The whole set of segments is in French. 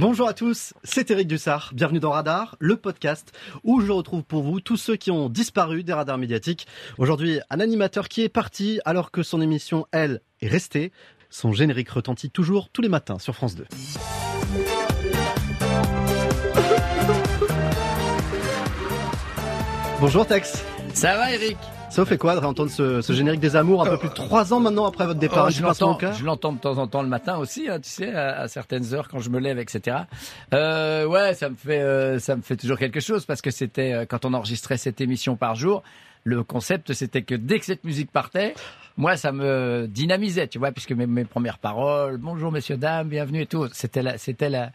Bonjour à tous, c'est Eric Dussard. Bienvenue dans Radar, le podcast où je retrouve pour vous tous ceux qui ont disparu des radars médiatiques. Aujourd'hui, un animateur qui est parti alors que son émission, elle, est restée. Son générique retentit toujours tous les matins sur France 2. Bonjour Tex. Ça va Eric ça vous fait quoi de réentendre ce, ce générique des amours un peu plus de trois ans maintenant après votre départ? oh, Je l'entends de temps en temps le matin aussi, hein, tu sais, à, certaines heures quand je me lève, etc. Euh, ouais, ça me fait, euh, ça me fait toujours quelque chose parce que c'était euh, quand on enregistrait cette émission par jour. Le concept, c'était que dès que cette musique partait, moi, ça me dynamisait, tu vois, puisque mes, mes premières paroles, bonjour messieurs dames, bienvenue et tout, c'était la, c'était la,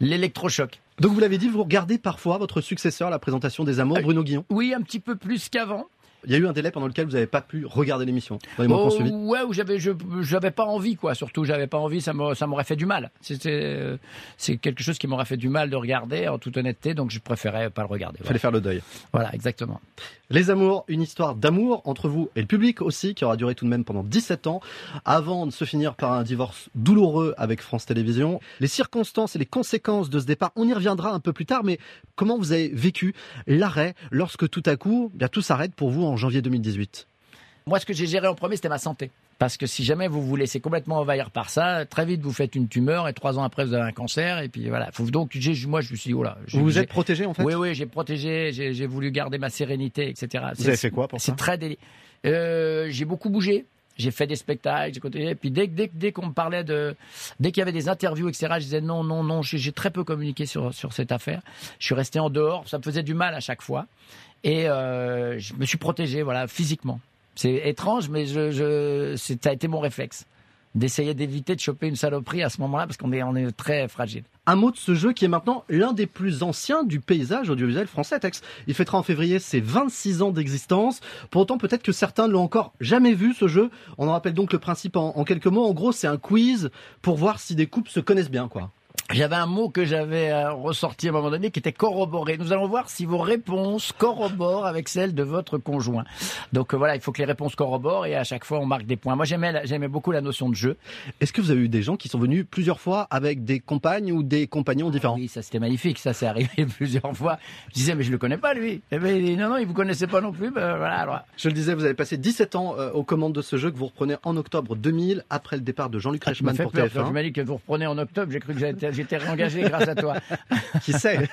l'électrochoc. Donc vous l'avez dit, vous regardez parfois votre successeur, la présentation des amours, Bruno Guillon? Oui, un petit peu plus qu'avant. Il y a eu un délai pendant lequel vous n'avez pas pu regarder l'émission dans les mois oh, Ouais, où j'avais, je, j'avais pas envie, quoi. Surtout, j'avais pas envie, ça m'aurait fait du mal. C'était, euh, c'est quelque chose qui m'aurait fait du mal de regarder, en toute honnêteté, donc je préférais pas le regarder. Il fallait faire le deuil. Voilà, exactement. Les Amours, une histoire d'amour entre vous et le public aussi, qui aura duré tout de même pendant 17 ans, avant de se finir par un divorce douloureux avec France Télévisions. Les circonstances et les conséquences de ce départ, on y reviendra un peu plus tard, mais comment vous avez vécu l'arrêt lorsque tout à coup, bien tout s'arrête pour vous en janvier 2018 Moi, ce que j'ai géré en premier, c'était ma santé. Parce que si jamais vous vous laissez complètement envahir par ça, très vite vous faites une tumeur et trois ans après vous avez un cancer et puis voilà. Faut donc moi je me suis dit oh là. Vous vous êtes protégé en fait. Oui oui j'ai protégé, j'ai voulu garder ma sérénité etc. Vous avez fait quoi pour ça C'est très délicat. Euh, j'ai beaucoup bougé. J'ai fait des spectacles, j'ai continué. Et puis dès, dès, dès qu'on me parlait de, dès qu'il y avait des interviews, etc., je disais non, non, non. J'ai très peu communiqué sur sur cette affaire. Je suis resté en dehors. Ça me faisait du mal à chaque fois. Et euh, je me suis protégé, voilà, physiquement. C'est étrange, mais je, je, ça a été mon réflexe d'essayer d'éviter de choper une saloperie à ce moment-là parce qu'on est, on est très fragile. Un mot de ce jeu qui est maintenant l'un des plus anciens du paysage audiovisuel français, Tex. Il fêtera en février ses 26 ans d'existence. Pour autant, peut-être que certains ne l'ont encore jamais vu, ce jeu. On en rappelle donc le principe en, en quelques mots. En gros, c'est un quiz pour voir si des couples se connaissent bien, quoi j'avais un mot que j'avais euh, ressorti à un moment donné qui était corroboré. Nous allons voir si vos réponses corroborent avec celles de votre conjoint. Donc euh, voilà, il faut que les réponses corroborent et à chaque fois on marque des points. Moi j'aimais j'aimais beaucoup la notion de jeu. Est-ce que vous avez eu des gens qui sont venus plusieurs fois avec des compagnes ou des compagnons différents? Oui, ça c'était magnifique, ça s'est arrivé plusieurs fois. Je disais mais je le connais pas lui. Et eh ben, non non, il vous connaissait pas non plus. Ben, voilà. Alors... Je le disais, vous avez passé 17 ans euh, aux commandes de ce jeu que vous reprenez en octobre 2000 après le départ de Jean-Luc ah, Reichmann pour TF1. Je m'as dit que vous reprenez en octobre, j'ai cru que j'étais j'étais réengagé grâce à toi. Qui sait?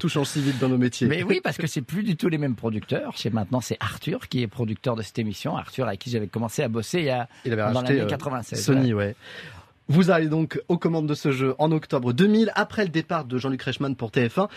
Tout change si vite dans nos métiers. Mais oui, parce que c'est plus du tout les mêmes producteurs. Chez maintenant, c'est Arthur qui est producteur de cette émission. Arthur avec qui j'avais commencé à bosser il y a il avait dans l'année 96. Euh, Sony, ouais. Vous arrivez donc aux commandes de ce jeu en octobre 2000, après le départ de Jean-Luc Reichmann pour TF1.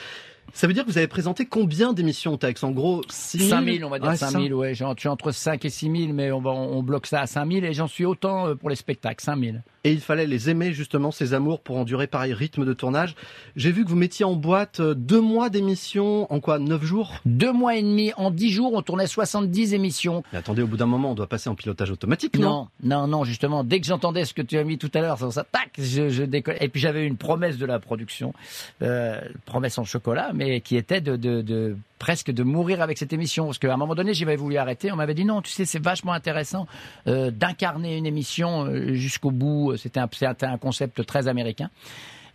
Ça veut dire que vous avez présenté combien d'émissions, Tex? En gros, 6 000 5 000, on va dire 5 000, ouais. Je suis entre 5 et 6 000, mais on, on bloque ça à 5 000 et j'en suis autant euh, pour les spectacles, 5 000 et il fallait les aimer justement ces amours pour endurer pareil rythme de tournage. J'ai vu que vous mettiez en boîte euh, deux mois d'émissions en quoi? Neuf jours? Deux mois et demi en dix jours, on tournait 70 émissions. Mais attendez, au bout d'un moment, on doit passer en pilotage automatique, non? Non, non, non, justement, dès que j'entendais ce que tu as mis tout à l'heure, ça, tac, je, je décolle. Et puis j'avais une promesse de la production, euh, promesse en chocolat, mais qui était de, presque de mourir avec cette émission. Parce qu'à un moment donné, j'avais voulu arrêter. On m'avait dit non, tu sais, c'est vachement intéressant euh, d'incarner une émission euh, jusqu'au bout. C'était un, un concept très américain.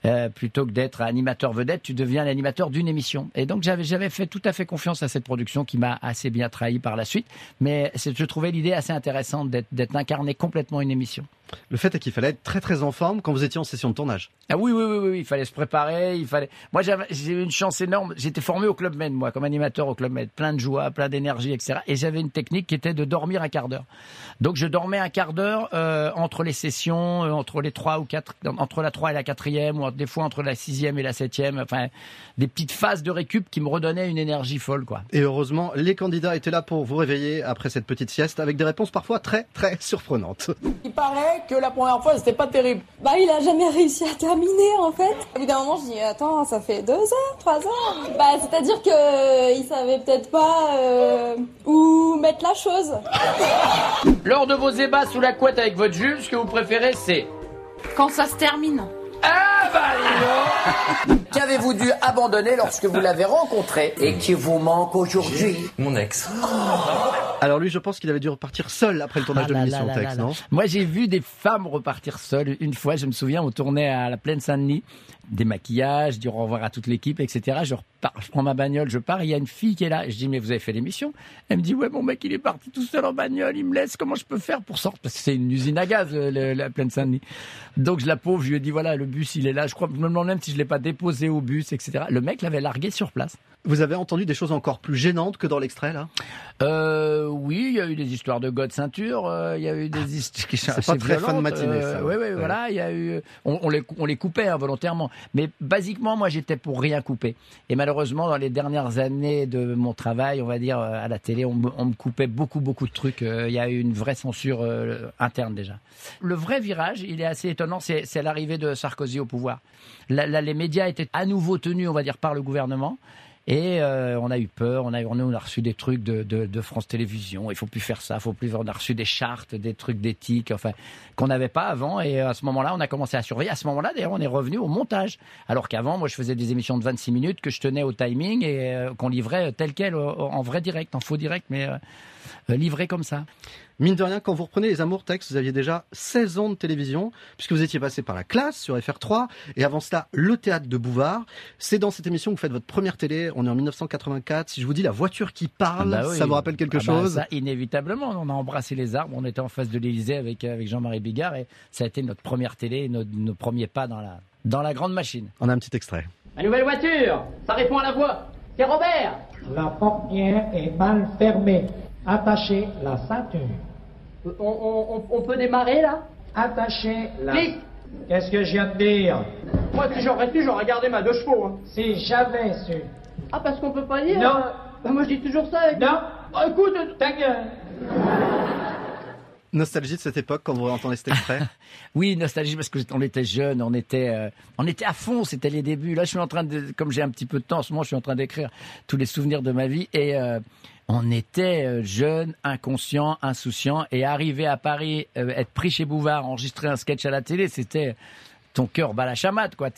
Euh, plutôt que d'être animateur vedette, tu deviens l'animateur d'une émission. Et donc j'avais j'avais fait tout à fait confiance à cette production qui m'a assez bien trahi par la suite, mais je trouvais l'idée assez intéressante d'être incarné complètement une émission. Le fait est qu'il fallait être très très en forme quand vous étiez en session de tournage. Ah oui, oui, oui, oui, il fallait se préparer, il fallait. Moi, j'ai eu une chance énorme. J'étais formé au Club Med, moi, comme animateur au Club Med, plein de joie, plein d'énergie, etc. Et j'avais une technique qui était de dormir un quart d'heure. Donc, je dormais un quart d'heure euh, entre les sessions, euh, entre les trois ou quatre, entre la trois et la quatrième, ou des fois entre la sixième et la septième. Enfin, des petites phases de récup qui me redonnaient une énergie folle, quoi. Et heureusement, les candidats étaient là pour vous réveiller après cette petite sieste, avec des réponses parfois très très surprenantes. Il paraît que la première fois, c'était pas terrible. Bah, il a jamais réussi à terminer, en fait. Évidemment, je dis, attends, ça fait deux heures, trois heures. Bah, c'est-à-dire que euh, il savait peut-être pas euh, où mettre la chose. Lors de vos ébats sous la couette avec votre juge, ce que vous préférez, c'est quand ça se termine. Ah bah Qu'avez-vous dû abandonner lorsque vous l'avez rencontré et qui vous manque aujourd'hui Mon ex. Alors lui, je pense qu'il avait dû repartir seul après le tournage ah de l'émission Tex, non? Moi, j'ai vu des femmes repartir seules. Une fois, je me souviens, on tournait à la Plaine Saint-Denis des maquillages, dire au revoir à toute l'équipe, etc. Je repars, je prends ma bagnole, je pars, il y a une fille qui est là. Je dis, mais vous avez fait l'émission? Elle me dit, ouais, mon mec, il est parti tout seul en bagnole, il me laisse, comment je peux faire pour sortir Parce que c'est une usine à gaz, la plaine Saint-Denis. Donc je la pauvre, je lui ai dit, voilà, le bus, il est là. Je crois, je me demande même si je l'ai pas déposé au bus, etc. Le mec l'avait largué sur place. Vous avez entendu des choses encore plus gênantes que dans l'extrait, là? Euh, Oui, il y a eu des histoires de God ceinture, euh, il y a eu des histoires qui sont pas très fin de matinée, ça. oui, oui, voilà, il y a eu... On, les, on les coupait hein, volontairement. Mais basiquement, moi, j'étais pour rien couper. Et malheureusement, dans les dernières années de mon travail, on va dire, euh, à la télé, on, me coupait beaucoup, beaucoup de trucs. Il y a eu une vraie censure interne, déjà. Le vrai virage, il est assez étonnant, c'est l'arrivée de Sarkozy au pouvoir. Là, les médias étaient à nouveau tenus, on va dire, par le gouvernement. Et euh, on a eu peur, on a, on a reçu des trucs de, de, de France Télévisions, il faut plus faire ça, il faut plus. On a reçu des chartes, des trucs d'éthique, enfin qu'on n'avait pas avant. Et à ce moment-là, on a commencé à surveiller. À ce moment-là, d'ailleurs, on est revenu au montage. Alors qu'avant, moi, je faisais des émissions de 26 minutes que je tenais au timing et euh, qu'on livrait tel quel en vrai direct, en faux direct, mais euh, livré comme ça. Mine de rien, quand vous reprenez les Amours Textes, vous aviez déjà 16 ans de télévision, puisque vous étiez passé par la classe sur FR3, et avant cela, le théâtre de Bouvard. C'est dans cette émission que vous faites votre première télé, on est en 1984. Si je vous dis la voiture qui parle, ah bah ça vous rappelle quelque ah bah chose ça, Inévitablement, on a embrassé les arbres, on était en face de l'Élysée avec, avec Jean-Marie Bigard, et ça a été notre première télé, nos, nos premiers pas dans la, dans la grande machine. On a un petit extrait. La nouvelle voiture, ça répond à la voix. C'est Robert La portière est mal fermée. Attachez la ceinture. On, peut démarrer là? Attachez la. Qu'est-ce que je viens de dire? Moi, si j'aurais su, j'aurais gardé ma deux chevaux. Hein. Si j'avais su. Ah, parce qu'on peut pas dire Non. Bah, moi, je dis toujours ça. Non. Bah, écoute. Ta gueule. Nostalgie de cette époque quand vous entendez cet extrait? Oui, nostalgie parce que on était jeunes, on était, euh, on était à fond, c'était les débuts. Là, je suis en train de, comme j'ai un petit peu de temps en ce moment, je suis en train d'écrire tous les souvenirs de ma vie et euh, on était euh, jeunes, inconscients, insouciants et arriver à Paris, être pris chez Bouvard, enregistrer un sketch à la télé, c'était ton cœur bat la chamade, quoi.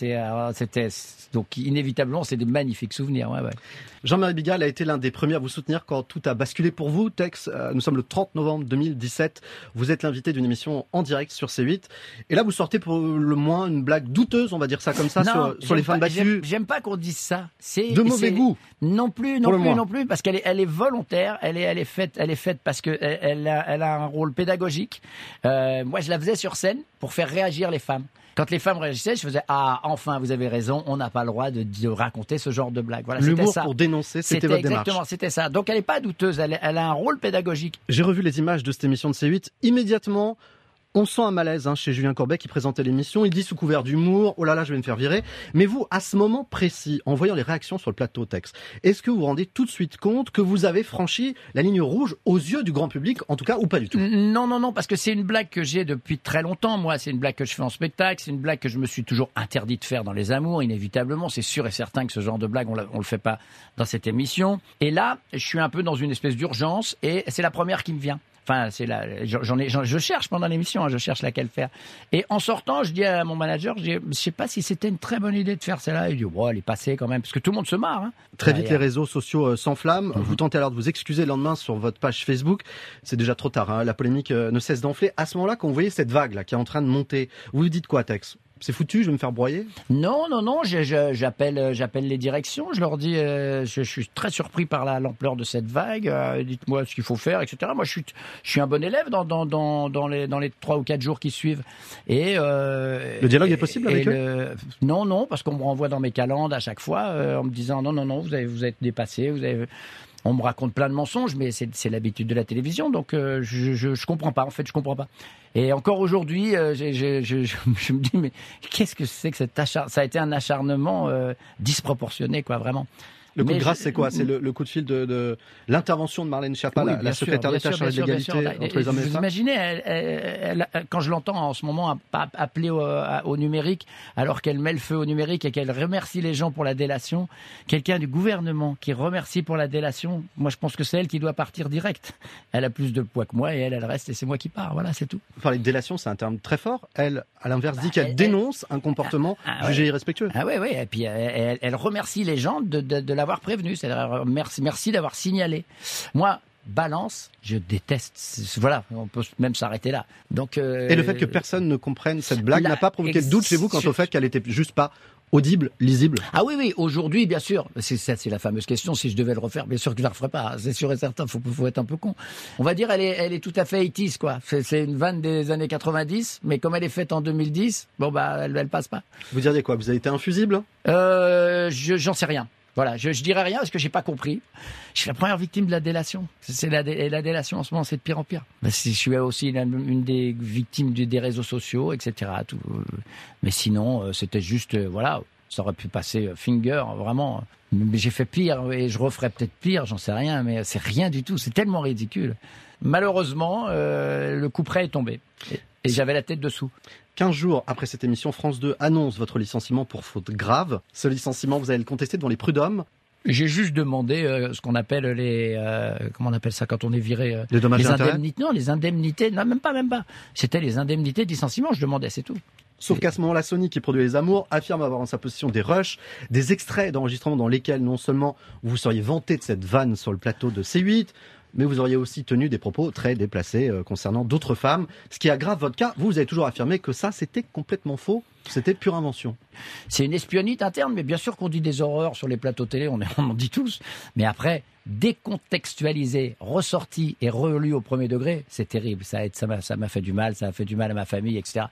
C'était donc inévitablement, c'est des magnifiques souvenirs. Ouais, ouais. Jean-Marie Bigal a été l'un des premiers à vous soutenir quand tout a basculé pour vous. Tex, euh, nous sommes le 30 novembre 2017. Vous êtes l'invité d'une émission en direct sur C8. Et là, vous sortez pour le moins une blague douteuse, on va dire ça comme ça, sur, les femmes battues. J'aime pas qu'on dise ça. C'est de mauvais goût. Non plus, non plus, non plus, parce qu'elle est, elle est volontaire. Elle est, elle est faite, elle est faite parce que elle, a, elle a un rôle pédagogique. Euh, moi, je la faisais sur scène pour faire réagir les femmes. Quand les femmes réagissaient, je faisais ah enfin vous avez raison, on n'a pas le droit de, de, raconter ce genre de blague. Voilà, L'humour pour dénoncer, c'était votre exactement, c'était ça. Donc elle n'est pas douteuse, elle, elle a un rôle pédagogique. J'ai revu les images de cette émission de C8 immédiatement. On sent un malaise hein, chez Julien Corbet qui présentait l'émission. Il dit sous couvert d'humour, oh là là, je vais me faire virer. Mais vous, à ce moment précis, en voyant les réactions sur le plateau texte, est-ce que vous vous rendez tout de suite compte que vous avez franchi la ligne rouge aux yeux du grand public, en tout cas, ou pas du tout? Non, non, non, parce que c'est une blague que j'ai depuis très longtemps. Moi, c'est une blague que je fais en spectacle, c'est une blague que je me suis toujours interdit de faire dans les amours, inévitablement. C'est sûr et certain que ce genre de blague, on, on le fait pas dans cette émission. Et là, je suis un peu dans une espèce d'urgence et c'est la première qui me vient. Enfin, c'est là, j'en ai, je cherche pendant l'émission, hein, je cherche laquelle faire. Et en sortant, je dis à mon manager, je, dis, sais pas si c'était une très bonne idée de faire celle-là. Il dit, bon, elle est passée quand même, parce que tout le monde se marre. Hein. Très vite, les réseaux sociaux euh, s'enflamment. Mhm. Vous tentez alors de vous excuser le lendemain sur votre page Facebook. C'est déjà trop tard. Hein. La polémique euh, ne cesse d'enfler. À ce moment-là, quand vous voyez cette vague là qui est en train de monter, vous vous dites quoi, Tex? C'est foutu, je vais me faire broyer Non, non, non, j'appelle, euh, j'appelle les directions, je leur dis, euh, je, suis très surpris par l'ampleur de cette vague, euh, dites-moi ce qu'il faut faire, etc. Moi, je suis, je suis un bon élève dans, dans, dans, dans les dans les trois ou quatre jours qui suivent. Et le dialogue est possible avec eux? Non, non, parce qu'on me renvoie dans mes calendes à chaque fois en me disant non, non, non, vous avez vous êtes dépassé, vous avez on me raconte plein de mensonges, mais c'est l'habitude de la télévision, donc je, je, je comprends pas. En fait, je comprends pas. Et encore aujourd'hui, euh, je, je, me dis, mais qu'est-ce que c'est que cet acharnement? Ça a été un acharnement euh, disproportionné, quoi, vraiment. Le coup de grâce, c'est quoi? C'est le, coup de fil de, de l'intervention de Marlène Schiappa, la, secrétaire d'État chargée de l'égalité entre les hommes et les femmes. Vous imaginez, elle, quand je l'entends en ce moment appeler au, au numérique, alors qu'elle met le feu au numérique et qu'elle remercie les gens pour la délation, quelqu'un du gouvernement qui remercie pour la délation, moi je pense que c'est elle qui doit partir direct. Elle a plus de poids que moi et elle, elle reste et c'est moi qui pars. Voilà, c'est tout. Vous parlez de délation, c'est un terme très fort. Elle, à l'inverse, dit bah, qu'elle dénonce un comportement ah, ah, jugé irrespectueux. Ah oui, oui. Et puis elle, elle, remercie les gens de, de, de la d'avoir prévenu, euh, merci, merci d'avoir signalé. Moi, balance, je déteste. Voilà, on peut même s'arrêter là. Donc euh, et le fait que personne ne comprenne cette blague n'a pas provoqué de doute chez vous quant au fait qu'elle était juste pas audible, lisible? Ah oui, oui, aujourd'hui, bien sûr. C'est ça, c'est la fameuse question. Si je devais le refaire, bien sûr que je la referais pas. C'est sûr et certain. Faut, faut être un peu con. On va dire, elle est, elle est tout à fait 80 quoi. C'est une vanne des années 90, mais comme elle est faite en 2010, bon bah, elle, elle passe pas. Vous diriez quoi? Vous avez été infusible? Euh, je, j'en sais rien. Voilà, je, je dirais rien parce que j'ai pas compris. Je suis la première victime de la délation. C'est la, dé- et la délation en ce moment, c'est de pire en pire. Ben, je suis aussi une, des victimes des réseaux sociaux, etc. Euh, Mais sinon, euh, c'était juste, euh, voilà, ça aurait pu passer finger, vraiment. Mais j'ai fait pire et je referais peut-être pire, j'en sais rien, mais c'est rien du tout. C'est tellement ridicule. Malheureusement, le coup près est tombé. Et j'avais la tête dessous. 15 jours après cette émission, France 2 annonce votre licenciement pour faute grave. Ce licenciement, vous allez le contester devant les prud'hommes. J'ai juste demandé euh, ce qu'on appelle les euh, comment on appelle ça quand on est viré euh, Les dommages les indemnités non les indemnités non même pas même pas c'était les indemnités de licenciement je demandais c'est tout Sauf qu'à ce moment-là, Sony, qui produit Les Amours, affirme avoir en sa possession des rushs, des extraits d'enregistrements dans lesquels non seulement vous seriez vanté de cette vanne sur le plateau de C8, mais vous auriez aussi tenu des propos très déplacés euh, concernant d'autres femmes. Ce qui aggrave votre cas, vous, vous avez toujours affirmé que ça, c'était complètement faux, c'était pure invention. c'est une espionnite interne mais bien sûr qu'on dit des horreurs sur les plateaux télé on, on en dit tous mais après décontextualisé ressorti et relu au premier degré. C'est terrible ça m'a ça m'a fait du mal ça a fait du mal à ma famille etc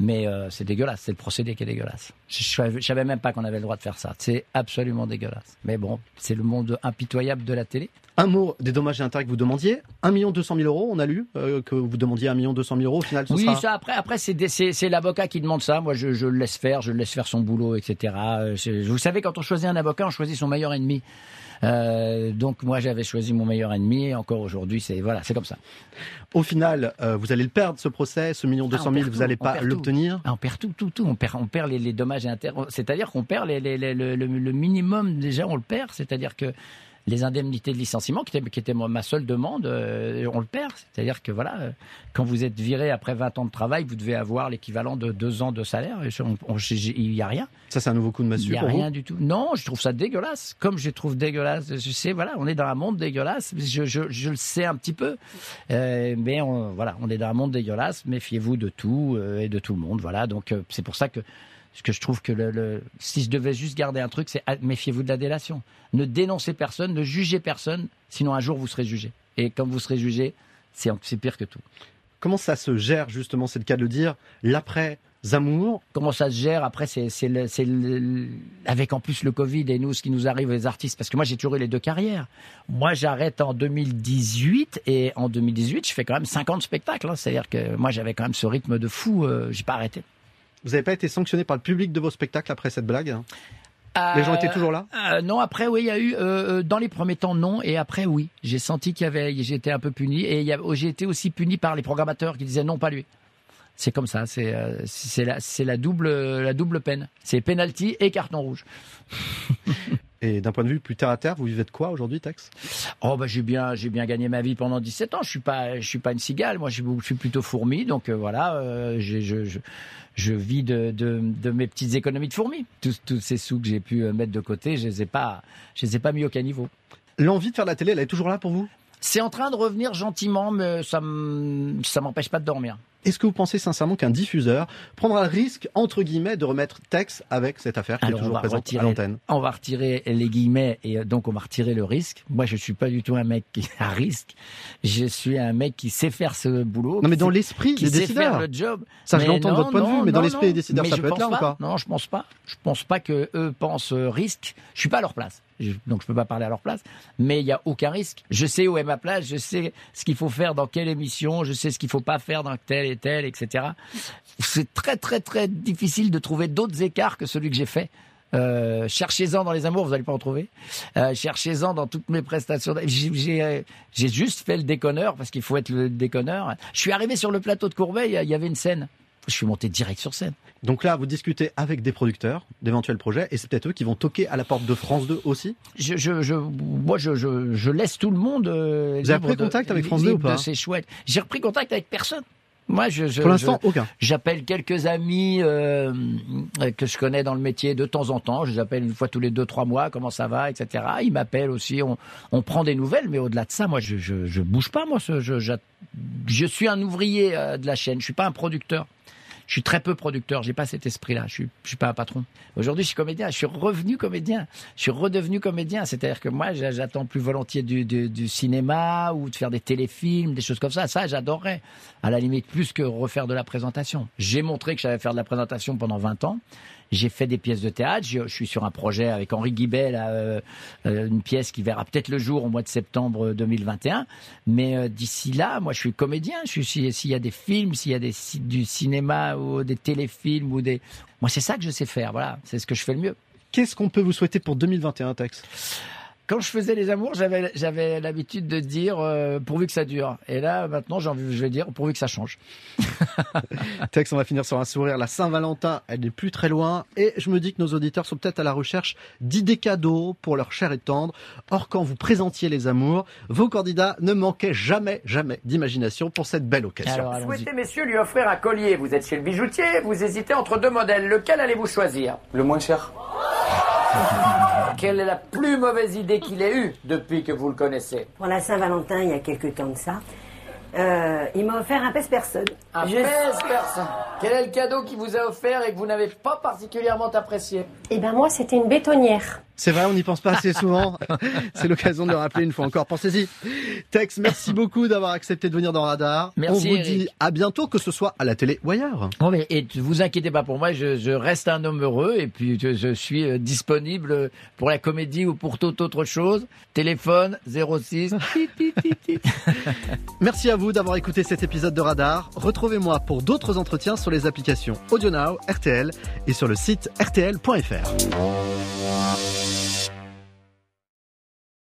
mais euh, c'est dégueulasse c'est le procédé qui est dégueulasse. Je, je savais- même pas qu'on avait le droit de faire ça. C'est absolument dégueulasse. Mais bon c'est le monde impitoyable de la télé. Un mot des dommages et intérêts que vous demandiez, 1 200 000 euros, on a lu euh, que vous demandiez 1 200 000 euros, au final ce Oui, sera... ça après, après c'est l'avocat qui demande ça. Moi, je, je le laisse faire, je le laisse faire son boulot, etc. Euh, Vous savez, quand on choisit un avocat, on choisit son meilleur ennemi. Euh, donc moi, j'avais choisi mon meilleur ennemi. Et encore aujourd'hui, c'est voilà, c'est comme ça. Au final, euh, vous allez le perdre ce procès, ce million 200 Ah, 000, perd vous n'allez pas l'obtenir. Ah, on perd tout, tout, tout. On perd, on perd les, les dommages et intérêts. C'est-à-dire qu'on perd les, les- les- le, le- le minimum déjà, on le perd. C'est-à-dire que les indemnités de licenciement, qui était, qui était ma seule demande, euh, on le perd. C'est-à-dire que voilà, euh, quand vous êtes viré après 20 ans de travail, vous devez avoir l'équivalent de deux ans de salaire. Et on- on- j'ai- il n'y a rien. Ça, c'est un nouveau coup de Il massue n'y a pour rien vous du tout. Non, je trouve ça dégueulasse. Comme je trouve dégueulasse, je sais, voilà, on est dans un monde dégueulasse. Je, je, je le sais un petit peu, Euh, mais on, voilà, on est dans un monde dégueulasse. Méfiez-vous de tout et de tout le monde. Voilà, donc c'est pour ça que ce que je trouve que le, le- si je devais juste garder un truc, c'est ah, méfiez-vous de la délation. Ne dénoncez personne, ne jugez personne, sinon un jour vous serez jugé. Et quand vous serez jugé, c'est pire que tout. Comment ça se gère justement, c'est le cas de le dire, l'après Zamour comment ça se gère après c'est avec en plus le Covid et nous ce qui nous arrive les artistes parce que moi j'ai toujours eu les deux carrières moi j'arrête en 2018 et en 2018 je fais quand même 50 spectacles hein. c'est à dire que moi j'avais quand même ce rythme de fou euh, j'ai pas arrêté Vous n'avez pas été sanctionné par le public de vos spectacles après cette blague hein Les gens étaient toujours là Euh, non, après oui, il y a eu euh, euh, dans les premiers temps non et après oui. J'ai senti qu'il y avait, j'ai été un peu puni et a- j'ai été aussi puni par les programmateurs qui disaient non, pas lui. C'est comme ça, c'est euh, c'est la c'est la double la double peine. C'est penalty et carton rouge. Et d'un point de vue plus terre à terre, vous vivez de quoi aujourd'hui, Tex? Oh bah j'ai bien j'ai bien gagné ma vie pendant 17 ans. Je suis pas je suis pas une cigale. Moi je suis, je suis plutôt fourmi. Donc euh, voilà, euh, je, je je vis de, de de mes petites économies de fourmis. Tous tous ces sous que j'ai pu euh, mettre de côté, je les ai pas je les ai pas mis au caniveau. L'envie de faire la télé, elle est toujours là pour vous? C'est en train de revenir gentiment, mais ça ça m'empêche pas de dormir. Est-ce que vous pensez sincèrement qu'un diffuseur prendra le risque, entre guillemets, de remettre Tex avec cette affaire qui Alors, est toujours présente à l'antenne? On va retirer les guillemets et euh, donc on va retirer le risque. Moi, je suis pas du tout un mec qui a risque. Je suis un mec qui sait faire ce boulot. Non, mais dans l'esprit qui des sait faire décideurs. le job. Ça, je Mais l'entends de votre point de vue, mais dans l'esprit des décideurs, Mais ça je peut être là ou pas? Non, je pense pas. Je pense pas que eux pensent euh, risque. Je suis pas à leur place. Je- donc je peux pas parler à leur place. Mais il y a aucun risque. Je sais où est ma place. Je sais ce qu'il faut faire dans quelle émission. Je sais ce qu'il faut pas faire dans telle et etc. C'est très très très difficile de trouver d'autres écarts que celui que j'ai fait. Euh, cherchez-en dans les amours, vous n'allez pas en trouver. Euh, cherchez-en dans toutes mes prestations. J'ai- euh, j'ai juste fait le déconneur parce qu'il faut être le déconneur. Je suis arrivé sur le plateau de Courbet, il y avait une scène. Je suis monté direct sur scène. Donc là, vous discutez avec des producteurs d'éventuels projets, et c'est peut-être eux qui vont toquer à la porte de France 2 aussi? Je, je, je, moi, je, laisse tout le monde. euh, Vous avez repris de- contact avec France 2 ou pas de ses chouettes. J'ai repris contact avec personne. Moi, je, je, Pour l'instant, aucun. J'appelle quelques amis euh, que je connais dans le métier de temps en temps. Je les appelle une fois tous les deux, trois mois, comment ça va, etc. Ils m'appellent aussi. On, on prend des nouvelles, mais au-delà de ça, moi, je, je, je bouge pas. Moi, je, je, je suis un ouvrier euh, de la chaîne. Je suis pas un producteur. Je suis très peu producteur. J'ai pas cet esprit-là. Je suis, je suis pas un patron. Aujourd'hui, je suis comédien. Je suis revenu comédien. Je suis redevenu comédien. C'est-à-dire que moi, j'a- j'attends plus volontiers du, du, du cinéma ou de faire des téléfilms, des choses comme ça. Ça, j'adorerais. À la limite, plus que refaire de la présentation. J'ai montré que je savais faire de la présentation pendant 20 ans. J'ai fait des pièces de théâtre. Je, suis sur un projet avec Henri Guibel, euh, euh, une pièce qui verra peut-être le jour au mois de septembre 2021. Mais euh, d'ici là, moi, je suis comédien. Suis si- s'il y a des films, s'il y a des du cinéma ou des téléfilms ou des, moi, c'est ça que je sais faire. Voilà, c'est ce que je fais le mieux. Qu'est-ce qu'on peut vous souhaiter pour 2021, Tex? Quand je faisais les amours, j'avais j'avais l'habitude de dire euh, pourvu que ça dure. Et là, maintenant, j'ai envie- je vais dire pourvu que ça change. Tex, on va finir sur un sourire. La Saint-Valentin, elle n'est plus très loin. Et je me dis que nos auditeurs sont peut-être à la recherche d'idées cadeaux pour leur chair et tendre. Or, quand vous présentiez les amours, vos candidats ne manquaient jamais, jamais d'imagination pour cette belle occasion. Alors, allons-y. Souhaitez, messieurs, lui offrir un collier. Vous êtes chez le bijoutier, vous hésitez entre deux modèles. Lequel allez-vous choisir? Le moins cher. Quelle est la plus mauvaise idée qu'il ait eue depuis que vous le connaissez? Pour la Saint-Valentin, il y a quelques temps de ça, euh, il m'a offert un pèse-personne. Je-. Quel est le cadeau qu'il vous a offert et que vous n'avez pas particulièrement apprécié Eh ben moi, c'était une bétonnière. C'est vrai, on n'y pense pas assez souvent. C'est l'occasion de le rappeler une fois encore. Pensez-y. Tex, merci beaucoup d'avoir accepté de venir dans Radar. Merci, on vous Eric. dit à bientôt, que ce soit à la télé ou ailleurs. Bon, mais, et ne vous inquiétez pas pour moi, je, je reste un homme heureux et puis je, je suis euh, disponible pour la comédie ou pour toute autre chose. Téléphone 06. tit, tit, tit, tit. Merci à vous d'avoir écouté cet épisode de Radar retrouvez-moi pour d'autres entretiens sur les applications AudioNow, RTL et sur le site rtl.fr.